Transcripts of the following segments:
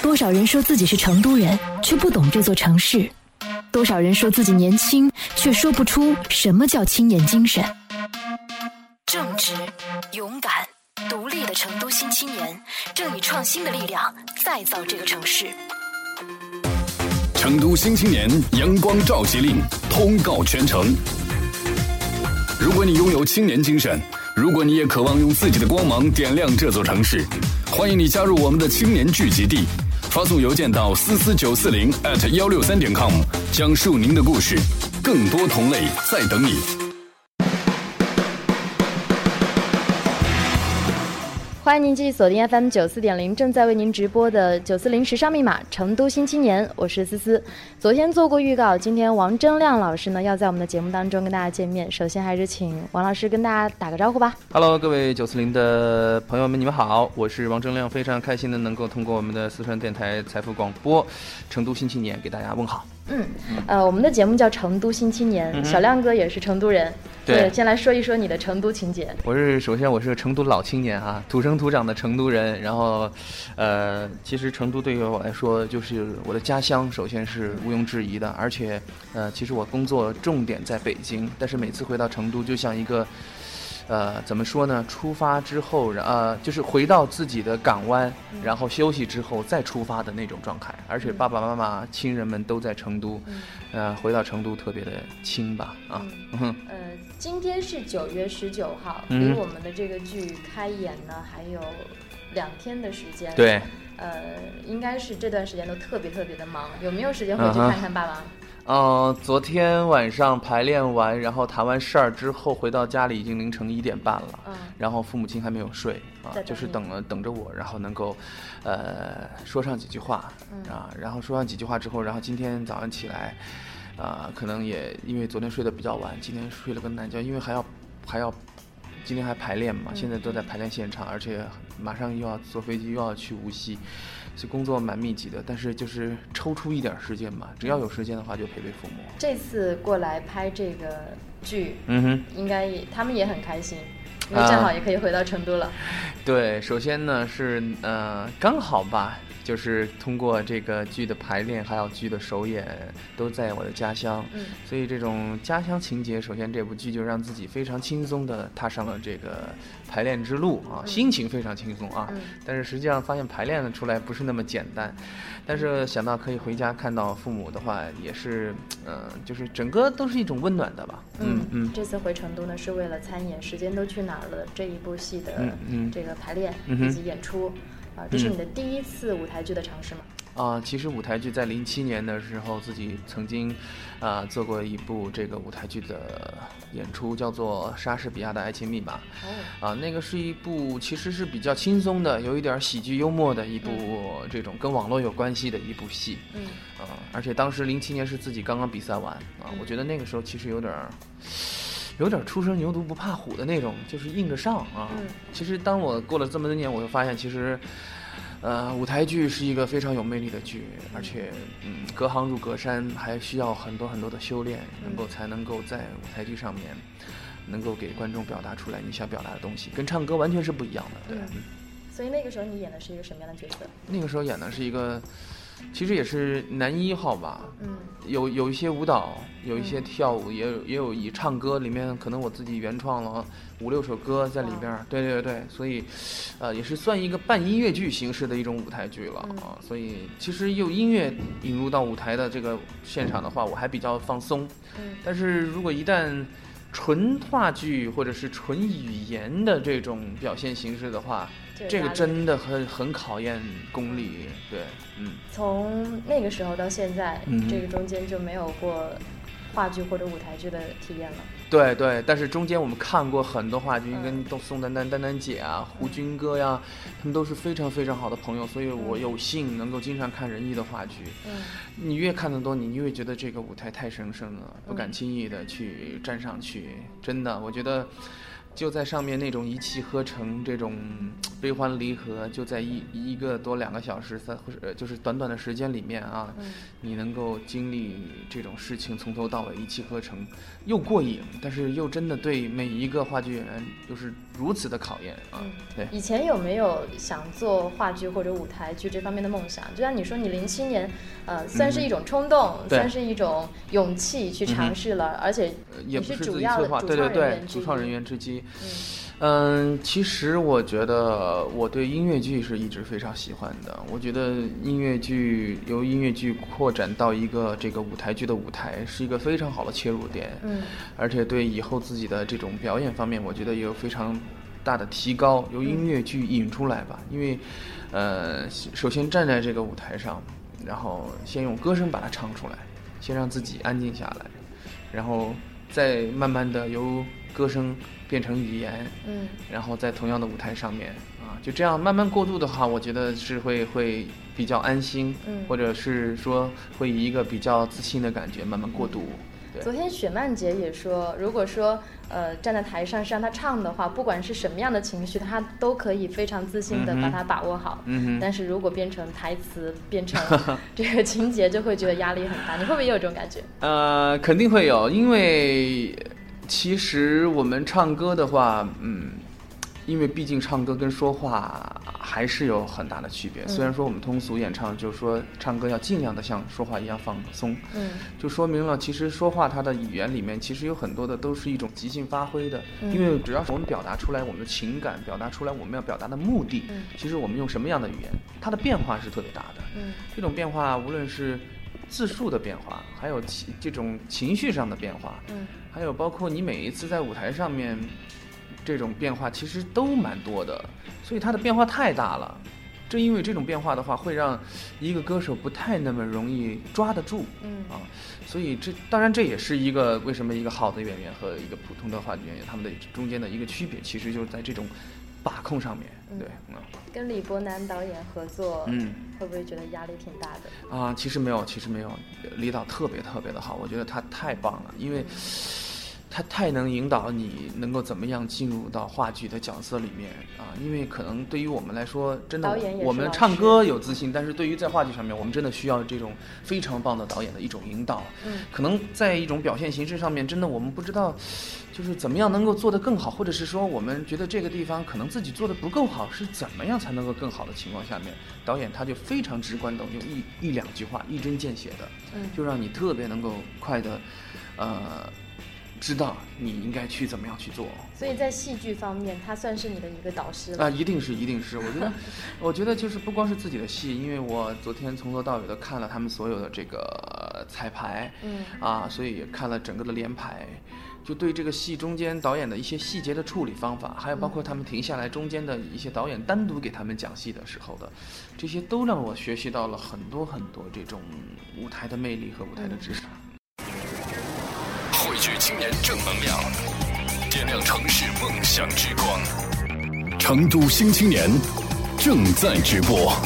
多少人说自己是成都人，却不懂这座城市；多少人说自己年轻，却说不出什么叫青年精神。正直、勇敢、独立的成都新青年，正以创新的力量再造这个城市。成都新青年，阳光召集令，通告全城。如果你拥有青年精神，如果你也渴望用自己的光芒点亮这座城市，欢迎你加入我们的青年聚集地。发送邮件到思思九四零 at 幺六三点 com，讲述您的故事，更多同类在等你。欢迎您继续锁定 FM 九四点零，正在为您直播的九四零时尚密码成都新青年，我是思思。昨天做过预告，今天王铮亮老师呢要在我们的节目当中跟大家见面。首先还是请王老师跟大家打个招呼吧。Hello，各位九四零的朋友们，你们好，我是王铮亮，非常开心的能够通过我们的四川电台财富广播，成都新青年给大家问好。嗯，呃，我们的节目叫《成都新青年》，小亮哥也是成都人。对，先来说一说你的成都情节。我是首先我是个成都老青年哈，土生土长的成都人。然后，呃，其实成都对于我来说就是我的家乡，首先是毋庸置疑的。而且，呃，其实我工作重点在北京，但是每次回到成都，就像一个。呃，怎么说呢？出发之后，呃，就是回到自己的港湾，然后休息之后再出发的那种状态。而且爸爸妈妈、亲人们都在成都，呃，回到成都特别的亲吧，啊。呃，今天是九月十九号，离我们的这个剧开演呢还有两天的时间。对。呃，应该是这段时间都特别特别的忙，有没有时间回去看看爸爸？嗯，昨天晚上排练完，然后谈完事儿之后回到家里已经凌晨一点半了。嗯，然后父母亲还没有睡啊，就是等了等着我，然后能够，呃，说上几句话啊。然后说上几句话之后，然后今天早上起来，啊，可能也因为昨天睡得比较晚，今天睡了个懒觉，因为还要还要今天还排练嘛，现在都在排练现场，而且马上又要坐飞机，又要去无锡。这工作蛮密集的，但是就是抽出一点时间嘛，只要有时间的话就陪陪父母。这次过来拍这个剧，嗯哼，应该也他们也很开心，因为正好也可以回到成都了。对，首先呢是呃刚好吧。就是通过这个剧的排练，还有剧的首演，都在我的家乡，所以这种家乡情节，首先这部剧就让自己非常轻松的踏上了这个排练之路啊，心情非常轻松啊。但是实际上发现排练的出来不是那么简单，但是想到可以回家看到父母的话，也是，嗯，就是整个都是一种温暖的吧。嗯嗯。这次回成都呢，是为了参演《时间都去哪儿了》这一部戏的这个排练以及演出。啊，这是你的第一次舞台剧的尝试吗？啊，其实舞台剧在零七年的时候，自己曾经，啊，做过一部这个舞台剧的演出，叫做《莎士比亚的爱情密码》。哦，啊，那个是一部其实是比较轻松的，有一点喜剧幽默的一部这种跟网络有关系的一部戏。嗯，啊，而且当时零七年是自己刚刚比赛完啊，我觉得那个时候其实有点儿。有点初生牛犊不怕虎的那种，就是硬着上啊。其实当我过了这么多年，我就发现，其实，呃，舞台剧是一个非常有魅力的剧，而且，嗯，隔行如隔山，还需要很多很多的修炼，能够才能够在舞台剧上面，能够给观众表达出来你想表达的东西，跟唱歌完全是不一样的。对。所以那个时候你演的是一个什么样的角色？那个时候演的是一个。其实也是男一号吧，嗯，有有一些舞蹈，有一些跳舞，也有也有以唱歌里面可能我自己原创了五六首歌在里边，对对对，所以，呃，也是算一个半音乐剧形式的一种舞台剧了啊。所以其实用音乐引入到舞台的这个现场的话，我还比较放松。嗯，但是如果一旦纯话剧或者是纯语言的这种表现形式的话。这个真的很很考验功力，对，嗯。从那个时候到现在，这个中间就没有过话剧或者舞台剧的体验了。对对，但是中间我们看过很多话剧，跟宋丹丹、丹丹姐啊、胡军哥呀，他们都是非常非常好的朋友，所以我有幸能够经常看仁义的话剧。嗯。你越看得多，你越觉得这个舞台太神圣了，不敢轻易的去站上去。真的，我觉得。就在上面那种一气呵成，这种悲欢离合，就在一一个多两个小时三或者就是短短的时间里面啊，你能够经历这种事情从头到尾一气呵成，又过瘾，但是又真的对每一个话剧演员就是如此的考验啊。对，以前有没有想做话剧或者舞台剧这方面的梦想？就像你说，你零七年，呃，算是一种冲动，算是一种勇气去尝试了，而且也不是主要的对对对，主创人员之一。嗯，其实我觉得我对音乐剧是一直非常喜欢的。我觉得音乐剧由音乐剧扩展到一个这个舞台剧的舞台，是一个非常好的切入点。嗯，而且对以后自己的这种表演方面，我觉得也有非常大的提高。由音乐剧引出来吧，因为，呃，首先站在这个舞台上，然后先用歌声把它唱出来，先让自己安静下来，然后再慢慢的由歌声。变成语言，嗯，然后在同样的舞台上面啊，就这样慢慢过渡的话，我觉得是会会比较安心，嗯，或者是说会以一个比较自信的感觉慢慢过渡。昨天雪曼姐也说，如果说呃站在台上是让她唱的话，不管是什么样的情绪，她都可以非常自信的把它把握好。嗯但是如果变成台词，变成 这个情节，就会觉得压力很大。你会不会也有这种感觉？呃，肯定会有，因为。其实我们唱歌的话，嗯，因为毕竟唱歌跟说话还是有很大的区别。虽然说我们通俗演唱，就是说唱歌要尽量的像说话一样放松，嗯，就说明了其实说话它的语言里面其实有很多的都是一种即兴发挥的。因为只要是我们表达出来我们的情感，表达出来我们要表达的目的，其实我们用什么样的语言，它的变化是特别大的。嗯，这种变化无论是。字数的变化，还有情这种情绪上的变化，嗯，还有包括你每一次在舞台上面，这种变化其实都蛮多的，所以它的变化太大了。正因为这种变化的话，会让一个歌手不太那么容易抓得住，嗯啊，所以这当然这也是一个为什么一个好的演员和一个普通的话剧演员他们的中间的一个区别，其实就是在这种。把控上面，对，嗯，跟李伯南导演合作，嗯，会不会觉得压力挺大的？啊，其实没有，其实没有，李导特别特别的好，我觉得他太棒了，因为。他太能引导你，能够怎么样进入到话剧的角色里面啊？因为可能对于我们来说，真的我们唱歌有自信，但是对于在话剧上面，我们真的需要这种非常棒的导演的一种引导。嗯，可能在一种表现形式上面，真的我们不知道，就是怎么样能够做得更好，或者是说我们觉得这个地方可能自己做的不够好，是怎么样才能够更好的情况下面，导演他就非常直观的用一一两句话一针见血的，嗯，就让你特别能够快的，呃。知道你应该去怎么样去做，所以在戏剧方面，他算是你的一个导师啊，一定是，一定是。我觉得，我觉得就是不光是自己的戏，因为我昨天从头到尾的看了他们所有的这个彩排，嗯，啊，所以也看了整个的连排，就对这个戏中间导演的一些细节的处理方法，还有包括他们停下来中间的一些导演单独给他们讲戏的时候的，这些都让我学习到了很多很多这种舞台的魅力和舞台的知识。青年正能量，点亮城市梦想之光。成都新青年正在直播。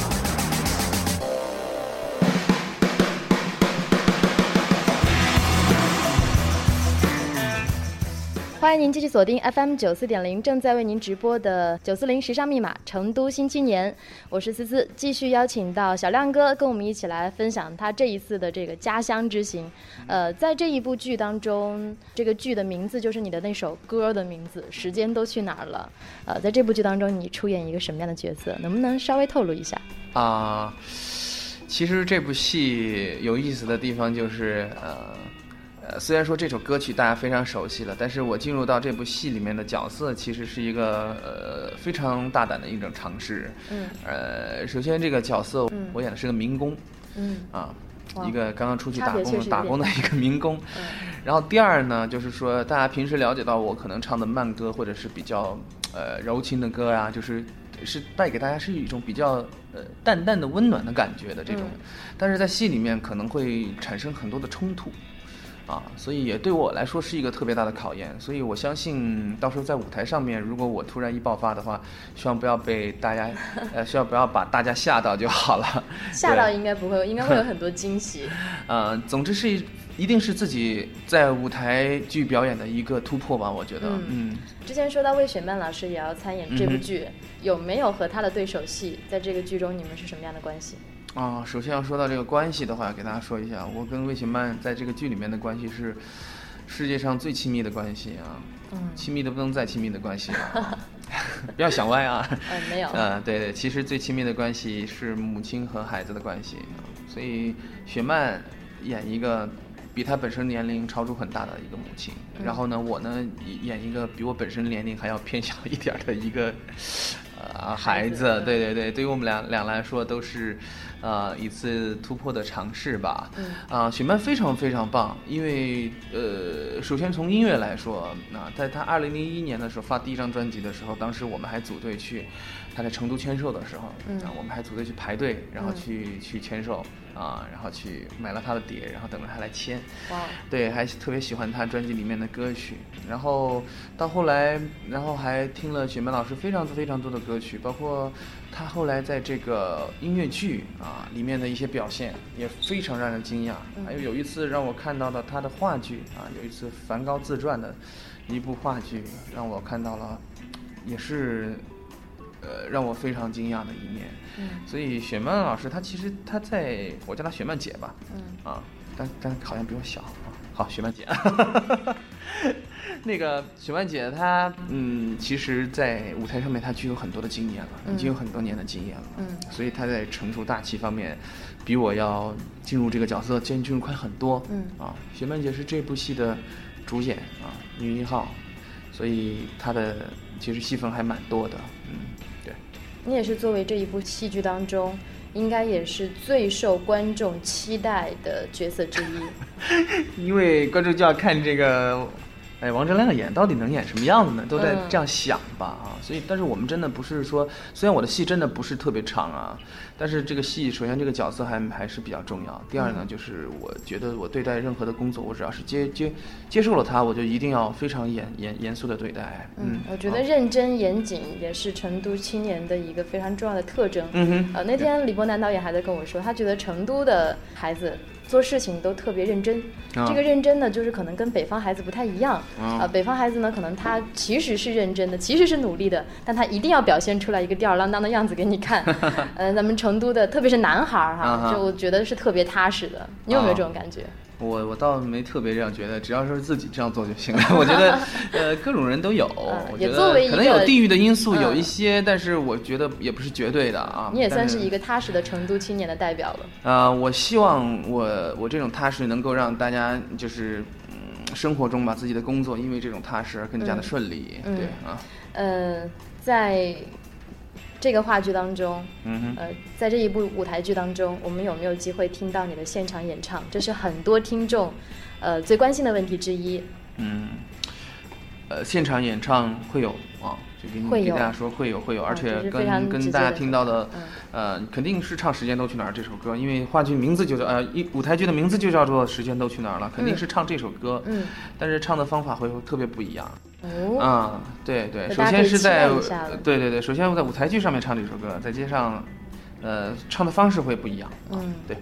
欢迎您继续锁定 FM 九四点零，正在为您直播的九四零时尚密码——成都新青年。我是思思，继续邀请到小亮哥跟我们一起来分享他这一次的这个家乡之行。呃，在这一部剧当中，这个剧的名字就是你的那首歌的名字，《时间都去哪儿了》。呃，在这部剧当中，你出演一个什么样的角色？能不能稍微透露一下？啊，其实这部戏有意思的地方就是呃。呃，虽然说这首歌曲大家非常熟悉了，但是我进入到这部戏里面的角色，其实是一个呃非常大胆的一种尝试。嗯。呃，首先这个角色我演的是个民工。嗯。啊，一个刚刚出去打工打工的一个民工。嗯。然后第二呢，就是说大家平时了解到我可能唱的慢歌或者是比较呃柔情的歌啊，就是是带给大家是一种比较呃淡淡的温暖的感觉的这种，但是在戏里面可能会产生很多的冲突。啊，所以也对我来说是一个特别大的考验。所以我相信到时候在舞台上面，如果我突然一爆发的话，希望不要被大家，呃，希望不要把大家吓到就好了。吓到应该不会，应该会有很多惊喜。呃，总之是一。一定是自己在舞台剧表演的一个突破吧，我觉得。嗯。之前说到魏雪曼老师也要参演这部剧，有没有和他的对手戏？在这个剧中，你们是什么样的关系？啊，首先要说到这个关系的话，给大家说一下，我跟魏雪曼在这个剧里面的关系是世界上最亲密的关系啊。嗯。亲密的不能再亲密的关系啊！不要想歪啊。嗯，没有。嗯，对对，其实最亲密的关系是母亲和孩子的关系，所以雪曼演一个。比他本身年龄超出很大的一个母亲，然后呢，我呢演一个比我本身年龄还要偏小一点的一个呃孩子，对对对，对于我们俩俩来说都是呃一次突破的尝试吧。啊，雪曼非常非常棒，因为呃，首先从音乐来说，那，在他二零零一年的时候发第一张专辑的时候，当时我们还组队去他在成都签售的时候，啊，我们还组队去排队，然后去去签售。啊，然后去买了他的碟，然后等着他来签。哇，对，还特别喜欢他专辑里面的歌曲。然后到后来，然后还听了雪梅老师非常非常多的歌曲，包括他后来在这个音乐剧啊里面的一些表现也非常让人惊讶。还有有一次让我看到了他的话剧啊，有一次梵高自传的一部话剧，让我看到了，也是。呃，让我非常惊讶的一面。嗯，所以雪曼老师，她其实她在我叫她雪曼姐吧。嗯，啊，但但好像比我小啊。好，雪曼姐。那个雪曼姐她，嗯，其实，在舞台上面她具有很多的经验了，已经有很多年的经验了。嗯，所以她在成熟大气方面，比我要进入这个角色进进入快很多。嗯，啊，雪曼姐是这部戏的主演啊，女一号，所以她的其实戏份还蛮多的。嗯。你也是作为这一部戏剧当中，应该也是最受观众期待的角色之一，因为观众就要看这个。哎，王铮亮演到底能演什么样子呢？都在这样想吧啊！所以，但是我们真的不是说，虽然我的戏真的不是特别长啊，但是这个戏首先这个角色还还是比较重要。第二呢，就是我觉得我对待任何的工作，我只要是接接接受了它，我就一定要非常严严严肃的对待。嗯，我觉得认真严谨也是成都青年的一个非常重要的特征。嗯哼。呃，那天李伯南导演还在跟我说，他觉得成都的孩子。做事情都特别认真，这个认真呢，就是可能跟北方孩子不太一样啊。北方孩子呢，可能他其实是认真的，其实是努力的，但他一定要表现出来一个吊儿郎当的样子给你看。嗯，咱们成都的，特别是男孩儿哈，就我觉得是特别踏实的。你有没有这种感觉？我我倒没特别这样觉得，只要是自己这样做就行了。我觉得，呃，各种人都有，我觉得可能有地域的因素有一些，但是我觉得也不是绝对的啊。你也算是一个踏实的成都青年的代表了。啊，我希望我我这种踏实能够让大家就是嗯生活中把自己的工作因为这种踏实而更加的顺利。对啊。呃，在。这个话剧当中，嗯呃，在这一部舞台剧当中，我们有没有机会听到你的现场演唱？这是很多听众，呃，最关心的问题之一。嗯，呃，现场演唱会有啊，就跟跟大家说会有会有，而且跟跟大家听到的，呃，肯定是唱《时间都去哪儿》这首歌，因为话剧名字就叫呃，一舞台剧的名字就叫做《时间都去哪儿了》，肯定是唱这首歌。嗯，但是唱的方法会特别不一样。哦，啊，对对，首先是在，对对对，首先我在舞台剧上面唱这首歌，在街上，呃，唱的方式会不一样。嗯，对。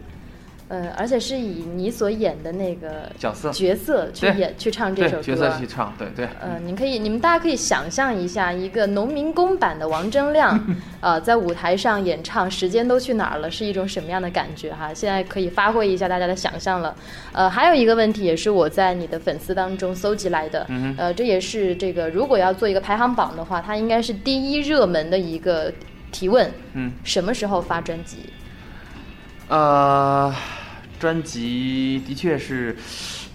呃，而且是以你所演的那个角色角色去演去唱这首歌，角色去唱，对对。呃，你可以，你们大家可以想象一下，一个农民工版的王铮亮，呃，在舞台上演唱《时间都去哪儿了》，是一种什么样的感觉哈？现在可以发挥一下大家的想象了。呃，还有一个问题，也是我在你的粉丝当中搜集来的，呃，这也是这个如果要做一个排行榜的话，它应该是第一热门的一个提问。嗯，什么时候发专辑？呃。专辑的确是，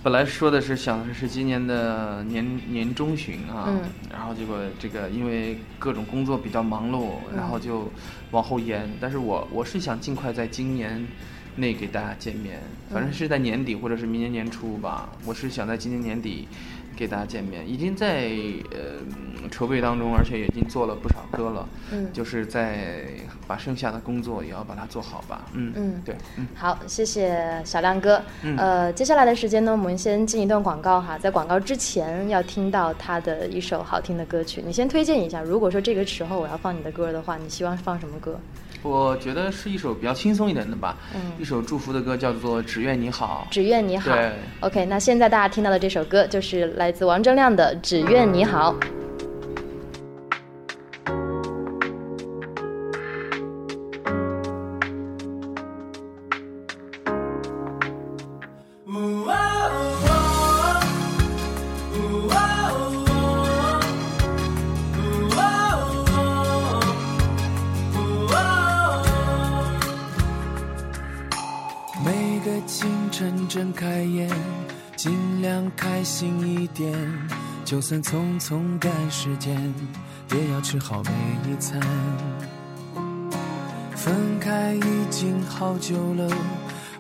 本来说的是想的是今年的年年中旬啊，然后结果这个因为各种工作比较忙碌，然后就往后延。但是我我是想尽快在今年内给大家见面，反正是在年底或者是明年年初吧。我是想在今年年底给大家见面，已经在呃筹备当中，而且已经做了不少歌了。嗯，就是在把剩下的工作也要把它做好吧。嗯嗯，对，嗯，好，谢谢小亮哥。呃，接下来的时间呢，我们先进一段广告哈，在广告之前要听到他的一首好听的歌曲，你先推荐一下。如果说这个时候我要放你的歌的话，你希望放什么歌？我觉得是一首比较轻松一点的吧，一首祝福的歌，叫做《只愿你好》。只愿你好。对。OK，那现在大家听到的这首歌就是来自王铮亮的《只愿你好》。睁开眼，尽量开心一点就算匆匆赶时间，也要吃好每一餐。分开已经好久了，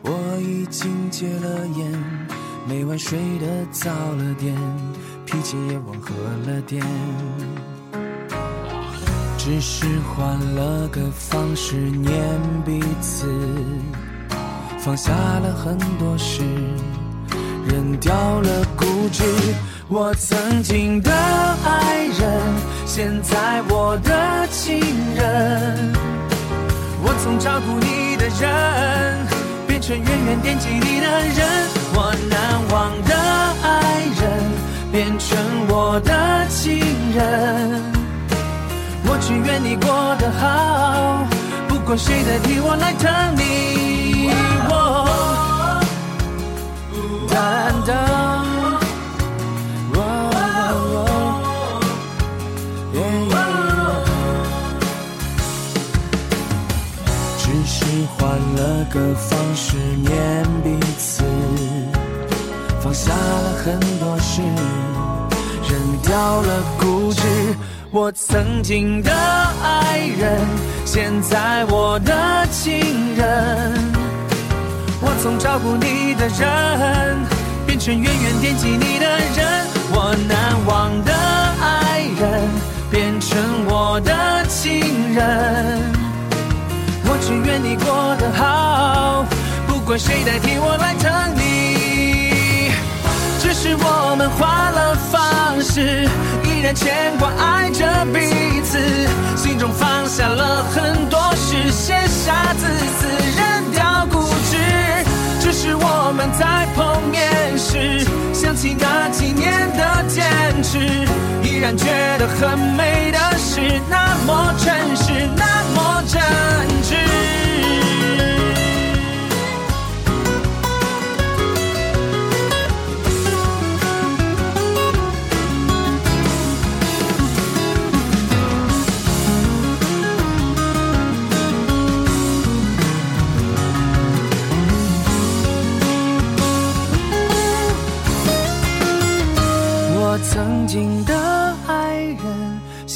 我已经戒了烟，每晚睡得早了点，脾气也温和了点。只是换了个方式念彼此，放下了很多事，扔掉了固执。我曾经的爱人，现在我的情人。我从照顾你的人，变成远远惦记你的人。我难忘的爱人，变成我的情人。我只愿你过得好，不管谁代替我来疼你。哒哒。换了个方式念彼此，放下了很多事，扔掉了固执。我曾经的爱人，现在我的情人。从照顾你的人，变成远远惦记你的人。我难忘的爱人，变成我的情人。我只愿你过得好，不管谁代替我来疼你。只是我们换了方式，依然牵挂爱着彼此，心中放下了很多事，写下自私，扔掉。是我们在碰面时，想起那几年的坚持，依然觉得很美的事，那么真实，那么真。挚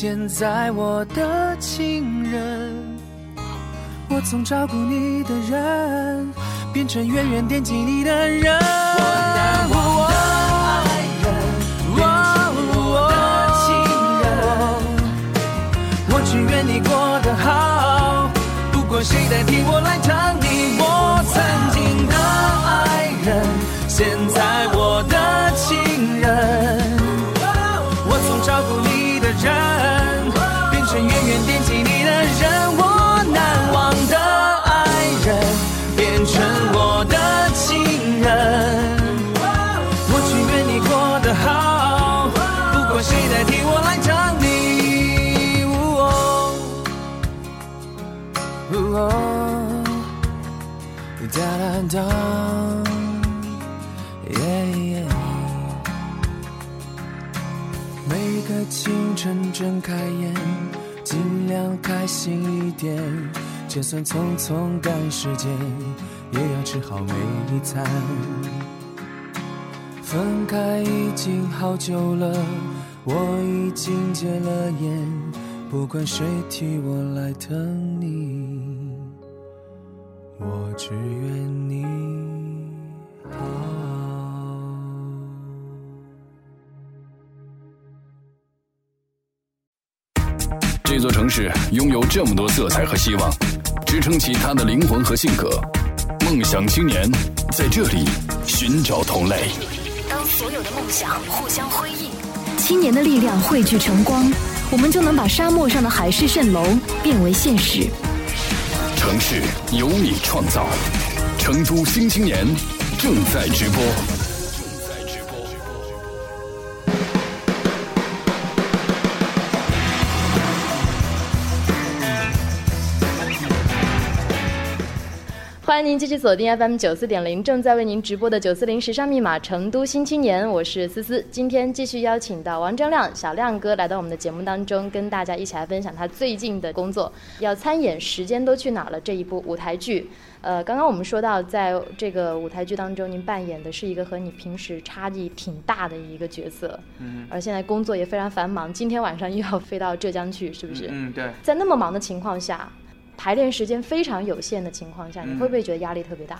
现在我的情人。我从照顾你的人，变成远远惦记你的人。我难忘的爱人，变成我的情人。我只愿你过得好，不管谁代替我来疼你。我曾经的爱人，现在哒哒哒。个清晨睁开眼，尽量开心一点。就算匆匆赶时间，也要吃好每一餐。分开已经好久了，我已经戒了烟。不管谁替我来疼你，我只愿你好。这座城市拥有这么多色彩和希望，支撑起它的灵魂和性格。梦想青年在这里寻找同类。当所有的梦想互相辉映，青年的力量汇聚成光，我们就能把沙漠上的海市蜃楼变为现实。城市由你创造，成都新青年正在直播。迎您继续锁定 FM 九四点零，正在为您直播的九四零时尚密码成都新青年，我是思思。今天继续邀请到王铮亮小亮哥来到我们的节目当中，跟大家一起来分享他最近的工作，要参演《时间都去哪儿了》这一部舞台剧。呃，刚刚我们说到，在这个舞台剧当中，您扮演的是一个和你平时差异挺大的一个角色，嗯，而现在工作也非常繁忙，今天晚上又要飞到浙江去，是不是？嗯，对。在那么忙的情况下。排练时间非常有限的情况下，你会不会觉得压力特别大？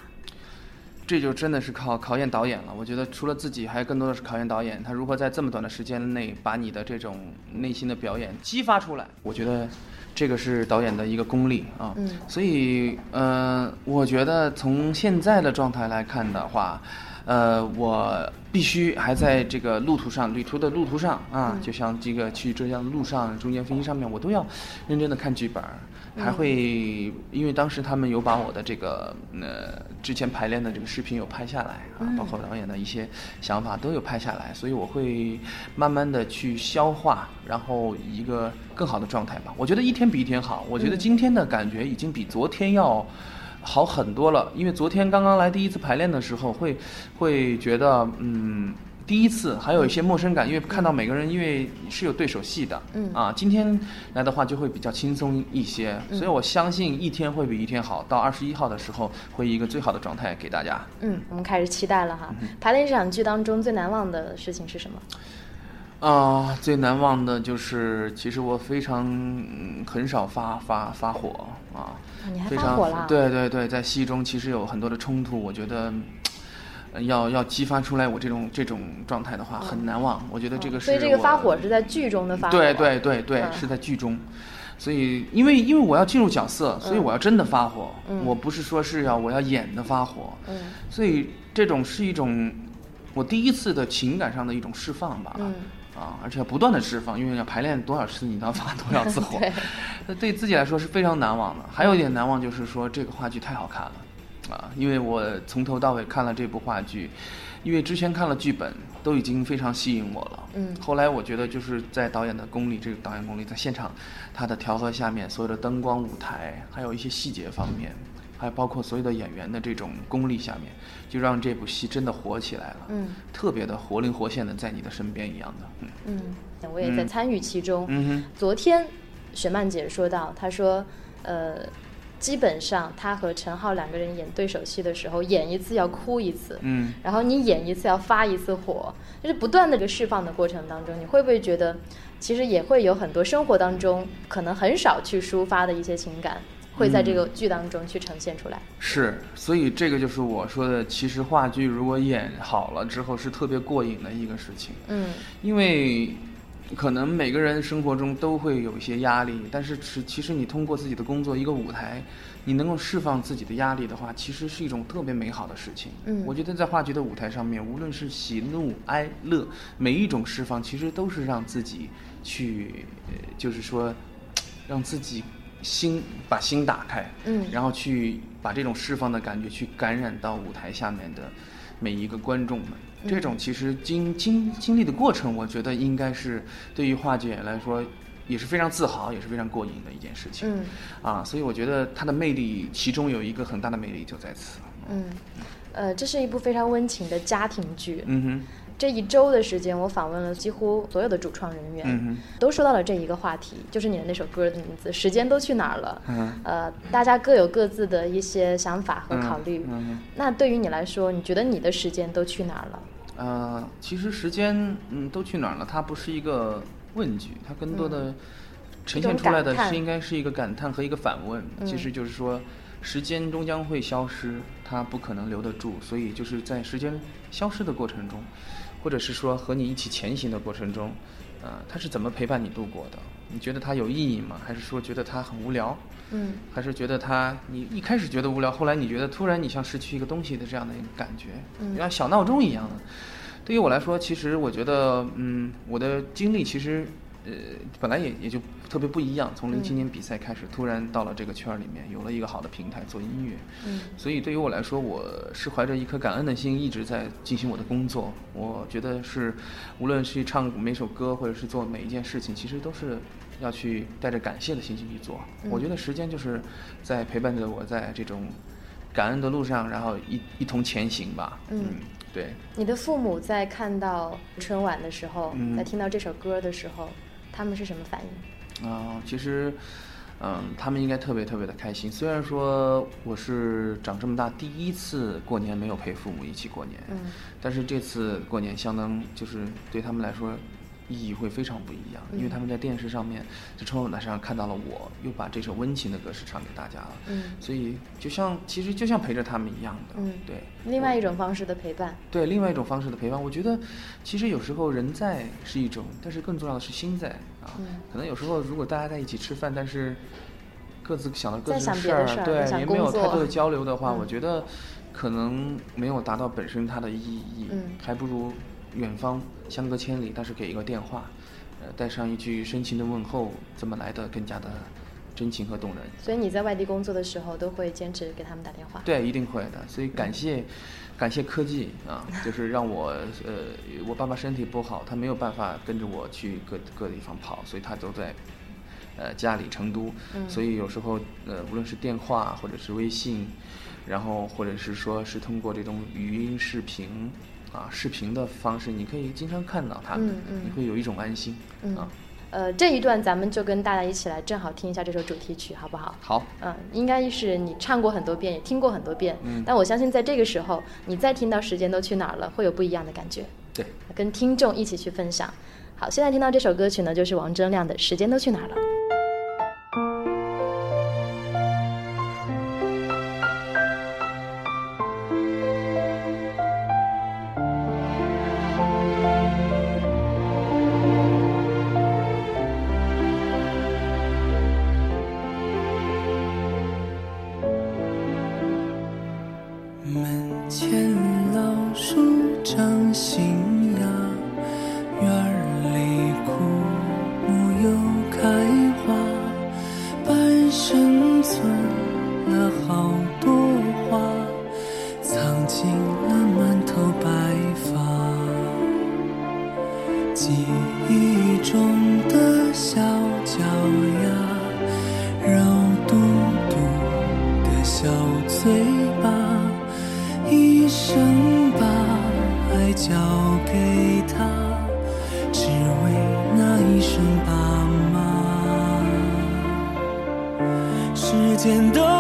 这就真的是考考验导演了。我觉得除了自己，还有更多的是考验导演，他如何在这么短的时间内把你的这种内心的表演激发出来。我觉得这个是导演的一个功力啊。嗯。所以，嗯，我觉得从现在的状态来看的话。呃，我必须还在这个路途上，旅途的路途上啊，就像这个去浙江的路上，中间飞机上面，我都要认真的看剧本，还会因为当时他们有把我的这个呃之前排练的这个视频有拍下来啊，包括导演的一些想法都有拍下来，所以我会慢慢的去消化，然后一个更好的状态吧。我觉得一天比一天好，我觉得今天的感觉已经比昨天要。好很多了，因为昨天刚刚来第一次排练的时候，会会觉得嗯，第一次还有一些陌生感，因为看到每个人，因为是有对手戏的，嗯啊，今天来的话就会比较轻松一些，所以我相信一天会比一天好，到二十一号的时候会一个最好的状态给大家。嗯，我们开始期待了哈。排练这场剧当中最难忘的事情是什么？啊，最难忘的就是，其实我非常很少发发发火啊，你还发火了？对对对，在戏中其实有很多的冲突，我觉得要要激发出来我这种这种状态的话很难忘。我觉得这个是。所以这个发火是在剧中的发火。对对对对，是在剧中。所以因为因为我要进入角色，所以我要真的发火，我不是说是要我要演的发火。嗯。所以这种是一种我第一次的情感上的一种释放吧。嗯。啊，而且要不断的释放，因为要排练多少次，你要发多少次火，那对自己来说是非常难忘的。还有一点难忘就是说，这个话剧太好看了，啊，因为我从头到尾看了这部话剧，因为之前看了剧本都已经非常吸引我了。嗯。后来我觉得就是在导演的功力，这个导演功力在现场，他的调和下面，所有的灯光、舞台，还有一些细节方面。还包括所有的演员的这种功力下面，就让这部戏真的火起来了。嗯，特别的活灵活现的在你的身边一样的。嗯，嗯，我也在参与其中。嗯哼。昨天，雪曼姐说到，她说，呃，基本上他和陈浩两个人演对手戏的时候，演一次要哭一次。嗯。然后你演一次要发一次火，就是不断的这个释放的过程当中，你会不会觉得，其实也会有很多生活当中可能很少去抒发的一些情感？会在这个剧当中去呈现出来，是，所以这个就是我说的，其实话剧如果演好了之后是特别过瘾的一个事情。嗯，因为可能每个人生活中都会有一些压力，但是是其实你通过自己的工作一个舞台，你能够释放自己的压力的话，其实是一种特别美好的事情。嗯，我觉得在话剧的舞台上面，无论是喜怒哀乐，每一种释放其实都是让自己去，就是说 让自己。心把心打开，嗯，然后去把这种释放的感觉去感染到舞台下面的每一个观众们。这种其实经经经历的过程，我觉得应该是对于华姐来说也是非常自豪，也是非常过瘾的一件事情。嗯，啊，所以我觉得它的魅力，其中有一个很大的魅力就在此。嗯，呃，这是一部非常温情的家庭剧。嗯哼。这一周的时间，我访问了几乎所有的主创人员，都说到了这一个话题，就是你的那首歌的名字《时间都去哪儿了》。呃，大家各有各自的一些想法和考虑。那对于你来说，你觉得你的时间都去哪儿了？呃，其实时间嗯都去哪儿了？它不是一个问句，它更多的呈现出来的是应该是一个感叹和一个反问。其实就是说，时间终将会消失，它不可能留得住，所以就是在时间消失的过程中。或者是说和你一起前行的过程中，呃，他是怎么陪伴你度过的？你觉得它有意义吗？还是说觉得它很无聊？嗯，还是觉得它你一开始觉得无聊，后来你觉得突然你像失去一个东西的这样的一个感觉，嗯像小闹钟一样的。对于我来说，其实我觉得，嗯，我的经历其实，呃，本来也也就特别不一样。从零七年比赛开始，突然到了这个圈儿里面，有了一个好的平台做音乐。嗯，所以对于我来说，我是怀着一颗感恩的心，一直在进行我的工作。我觉得是，无论是唱每首歌，或者是做每一件事情，其实都是要去带着感谢的心情去做。嗯我觉得时间就是在陪伴着我在这种感恩的路上，然后一一同前行吧。嗯对。你的父母在看到春晚的时候，嗯在听到这首歌的时候，他们是什么反应？啊、其实，嗯，他们应该特别特别的开心。虽然说我是长这么大第一次过年没有陪父母一起过年，嗯但是这次过年相当就是对他们来说意义会非常不一样，因为嗯他们在电视上面，在春晚台上看到了我，又把这首温情的歌是唱给大家了，嗯。所以就像其实就像陪着他们一样的，嗯。对。另外一种方式的陪伴。对，另外一种方式的陪伴，我觉得其实有时候人在是一种，但是更重要的是心在啊。嗯。可能有时候如果大家在一起吃饭，但是各自想到各在自的事，儿对，也没有太多的交流的话，嗯。我觉得可能没有达到本身它的意义，嗯。还不如远方相隔千里，但是给一个电话，呃，带上一句深情的问候，怎么来的更加的真情和动人。所以你在外地工作的时候，都会坚持给他们打电话。对，一定会的。所以感谢，感谢科技啊，就是让我呃，我爸爸身体不好，他没有办法跟着我去各各地方跑，所以他都在呃家里成都。嗯所以有时候呃，无论是电话或者是微信，然后或者是说是通过这种语音视频啊视频的方式，你可以经常看到他们，嗯嗯你会有一种安心、嗯啊。呃，这一段咱们就跟大家一起来，正好听一下这首主题曲，好不好？好，嗯，应该是你唱过很多遍，也听过很多遍。嗯但我相信在这个时候，你再听到《时间都去哪儿了》，会有不一样的感觉，对。跟听众一起去分享。好，现在听到这首歌曲呢，就是王铮亮的《时间都去哪儿了》。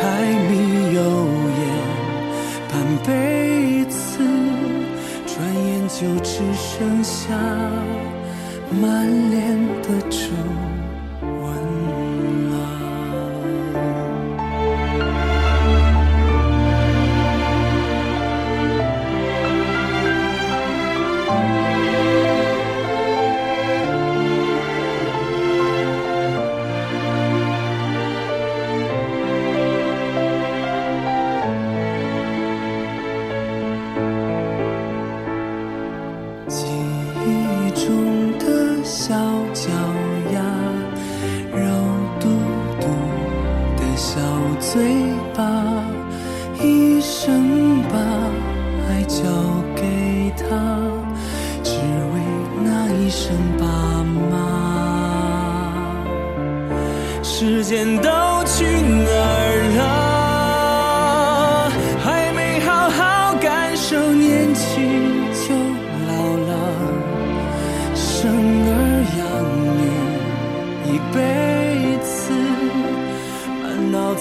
柴米油盐半辈子，转眼就只剩下满脸的皱嘴巴，一生把爱交给他，只为那一声爸妈。时间都去哪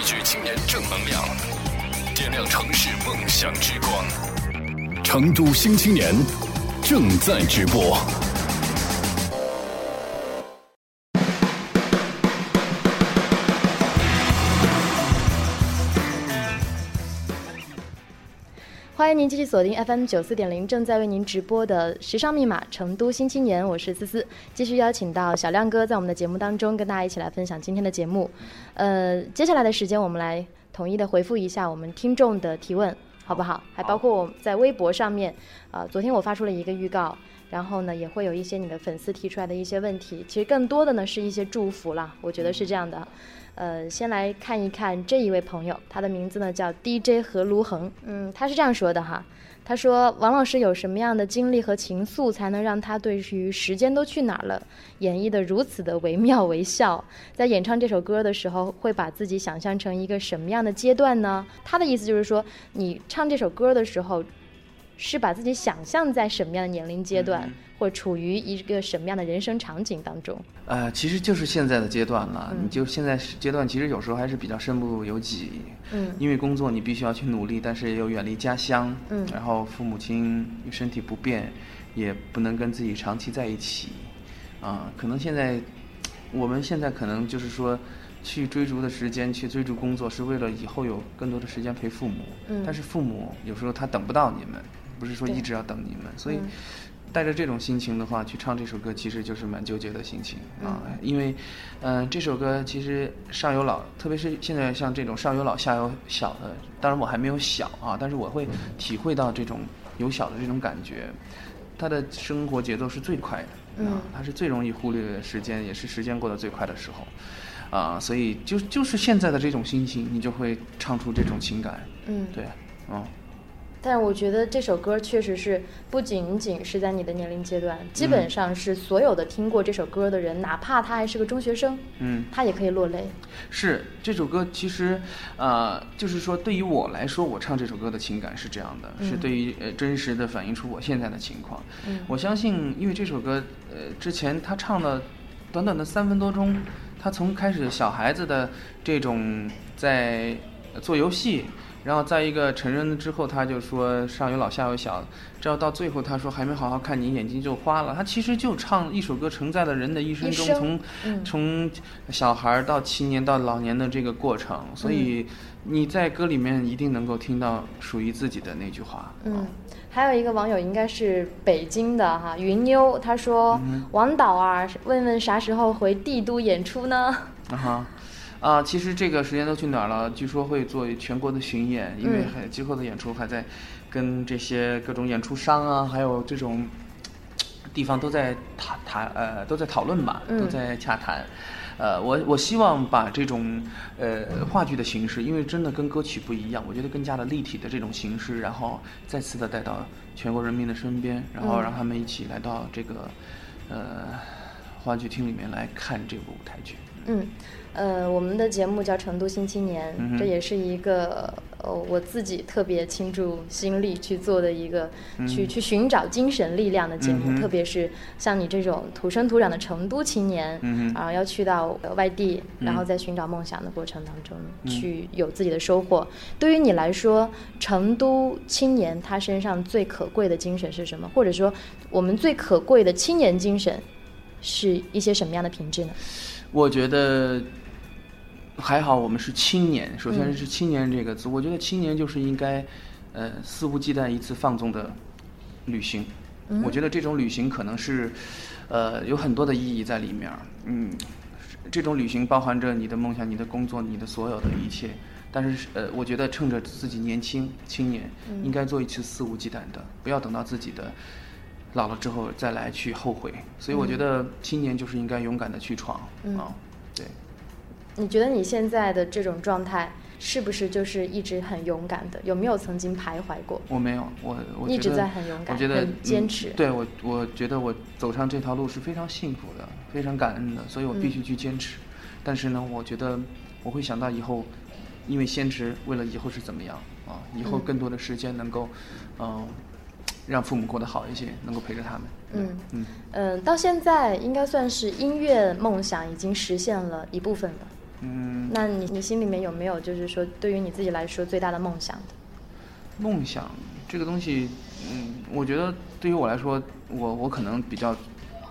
汇聚青年正能量，点亮城市梦想之光。成都新青年正在直播。欢迎您继续锁定 FM 九四点零，正在为您直播的《时尚密码》成都新青年，我是思思。继续邀请到小亮哥在我们的节目当中跟大家一起来分享今天的节目。呃，接下来的时间我们来统一的回复一下我们听众的提问，好不好？还包括我在微博上面，啊、昨天我发出了一个预告，然后呢也会有一些你的粉丝提出来的一些问题，其实更多的呢是一些祝福啦，我觉得是这样的。呃，先来看一看这一位朋友，他的名字呢叫 DJ 何卢恒。嗯，他是这样说的哈，他说王老师有什么样的经历和情愫，才能让他对于时间都去哪儿了演绎的如此的惟妙惟肖？在演唱这首歌的时候，会把自己想象成一个什么样的阶段呢？他的意思就是说，你唱这首歌的时候，是把自己想象在什么样的年龄阶段，或处于一个什么样的人生场景当中？呃，其实就是现在的阶段了。嗯你就现在阶段，其实有时候还是比较身不由己。嗯因为工作你必须要去努力，但是又远离家乡。嗯然后父母亲身体不便，也不能跟自己长期在一起。啊，可能现在我们现在可能就是说。去追逐的时间，去追逐工作，是为了以后有更多的时间陪父母。嗯但是父母有时候他等不到你们，不是说一直要等你们，所以嗯带着这种心情的话去唱这首歌，其实就是蛮纠结的心情啊。嗯因为，嗯、这首歌其实上有老，特别是现在像这种上有老下有小的，当然我还没有小啊，但是我会体会到这种有小的这种感觉。他的生活节奏是最快的，嗯啊，他是最容易忽略时间，也是时间过得最快的时候，啊，所以就就是现在的这种心情，你就会唱出这种情感，嗯，对，嗯。但是我觉得这首歌确实是不仅仅是在你的年龄阶段，基本上是所有的听过这首歌的人，哪怕他还是个中学生，嗯，他也可以落泪。是这首歌，其实，呃，就是说，对于我来说，我唱这首歌的情感是这样的，是对于呃真实的反映出我现在的情况。嗯我相信，因为这首歌，呃，之前他唱了短短的三分多钟，他从开始小孩子的这种在呃做游戏。然后在一个成人之后，他就说上有老下有小，直到到最后他说还没好好看你眼睛就花了。他其实就唱一首歌，承载了人的一生中从嗯从小孩到青年到老年的这个过程，所以你在歌里面一定能够听到属于自己的那句话。嗯，还有一个网友应该是北京的哈，云妞，他说：“王导啊，问问啥时候回帝都演出呢啊哈，啊，其实这个时间都去哪儿了？据说会做全国的巡演，因为嗯还今后的演出还在跟这些各种演出商啊，还有这种地方都在谈谈呃都在讨论吧，嗯都在洽谈。呃，我我希望把这种呃话剧的形式，因为真的跟歌曲不一样，我觉得更加的立体的这种形式，然后再次的带到全国人民的身边，然后嗯让他们一起来到这个呃话剧厅里面来看这部舞台剧。？”嗯，呃，我们的节目叫《成都新青年》，嗯这也是一个呃我自己特别倾注心力去做的一个，去去寻找精神力量的节目。嗯特别是像你这种土生土长的成都青年，嗯哼啊，要去到呃外地，然后嗯在寻找梦想的过程当中，去有自己的收获。对于你来说，成都青年他身上最可贵的精神是什么？或者说，我们最可贵的青年精神是一些什么样的品质呢？我觉得还好，我们是青年。首先嗯是“青年”这个字，我觉得青年就是应该，呃，肆无忌惮、一次放纵的旅行，我觉得这种旅行可能是，呃，有很多的意义在里面。嗯，这种旅行包含着你的梦想、你的工作、你的所有的一切。但是，呃，我觉得趁着自己年轻、青年，应该做一次肆无忌惮的，不要等到自己的老了之后再来去后悔。所以，我觉得青年就是应该勇敢的去闯啊。对。你觉得你现在的这种状态？是不是就是一直很勇敢的？有没有曾经徘徊过？我没有，我我一直在很勇敢，我觉得坚持。对我，我觉得我走上这条路是非常幸福的，非常感恩的，所以我必须去坚持。但是呢，我觉得我会想到以后，因为坚持，为了以后是怎么样啊？以后更多的时间能够，嗯，让父母过得好一些，能够陪着他们。嗯嗯嗯，到现在应该算是音乐梦想已经实现了一部分了。嗯，那你你心里面有没有就是说，对于你自己来说最大的梦想的？梦想这个东西，嗯，我觉得对于我来说，我我可能比较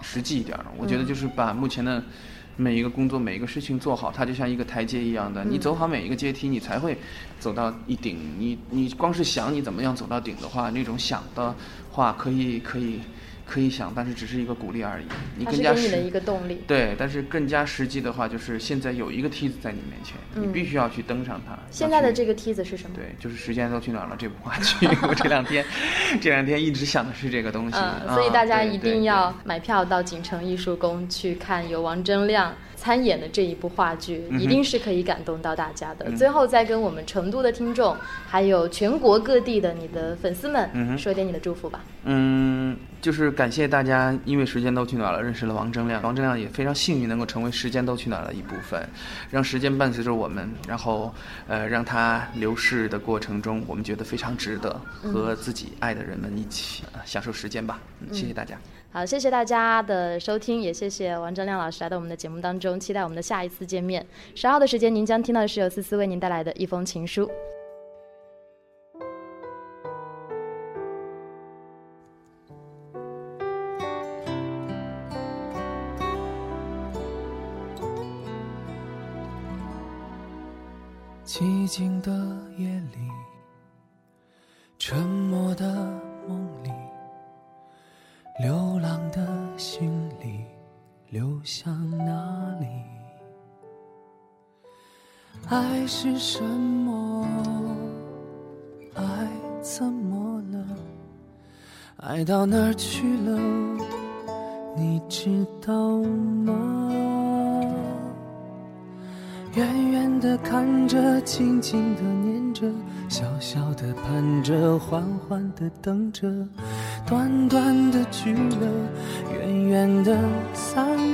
实际一点儿。我觉得就是把目前的每一个工作、每一个事情做好，它就像一个台阶一样的。你走好每一个阶梯，你才会走到一顶。你你光是想你怎么样走到顶的话，那种想的话可以可以。可以想，但是只是一个鼓励而已。你更加实的一个动力。对，但是更加实际的话，就是现在有一个梯子在你面前，你必须要去登上它。现在的这个梯子是什么？对，就是时间都去哪儿了这部话剧。我这两天，这两天一直想的是这个东西。嗯，所以大家一定要买票到锦城艺术宫去看由王铮亮。参演的这一部话剧，一定是可以感动到大家的。最后再跟我们成都的听众，还有全国各地的你的粉丝们，说点你的祝福吧。嗯，就是感谢大家，因为时间都去哪儿了，认识了王铮亮。王铮亮也非常幸运能够成为时间都去哪儿的一部分，让时间伴随着我们，然后呃，让它流逝的过程中，我们觉得非常值得，和自己爱的人们一起享受时间吧。谢谢大家。好，谢谢大家的收听，也谢谢王铮亮老师来到我们的节目当中，期待我们的下一次见面。十号的时间，您将听到的是由思思为您带来的一封情书。寂静的是什么？爱怎么了？爱到哪儿去了？你知道吗？远远的看着，静静的念着，小小的盼着，缓缓的等着，短短的聚了，远远的散。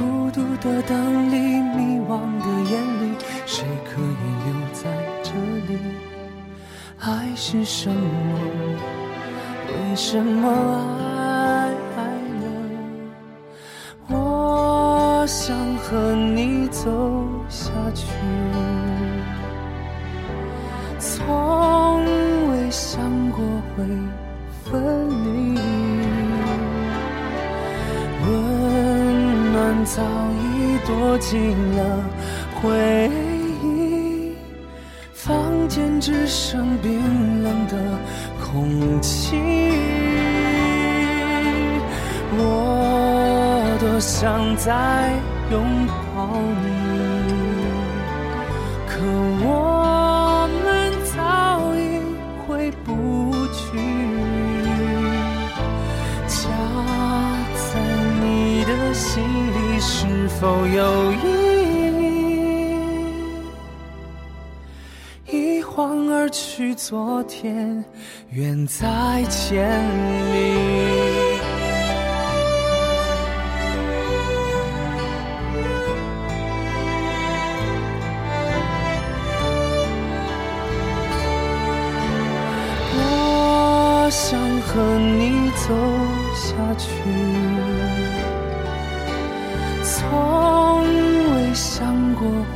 孤独的灯里，迷惘的眼里，谁可以留在这里？爱是什么？为什么爱？我想和你走下去，从未想过会早已躲进了回忆，房间只剩冰冷的空气。我。多想再拥抱你，否有意义？一晃而去，昨天远在千里。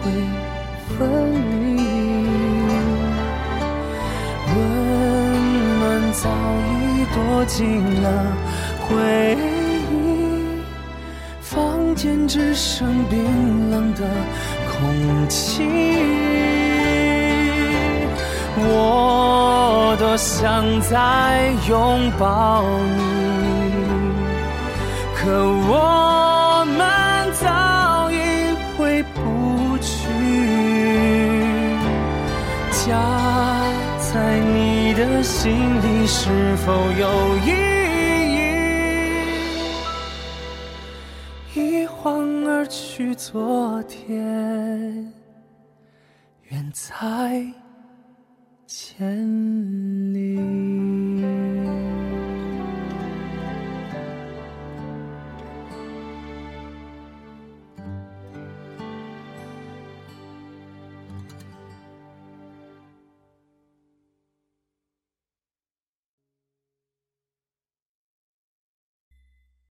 会分离。温暖早已躲进了回忆，房间只剩冰冷的空气。我。多想再拥抱你，可我们早已回不家在你的心里是否有意义？一晃而去，昨天远在。千里。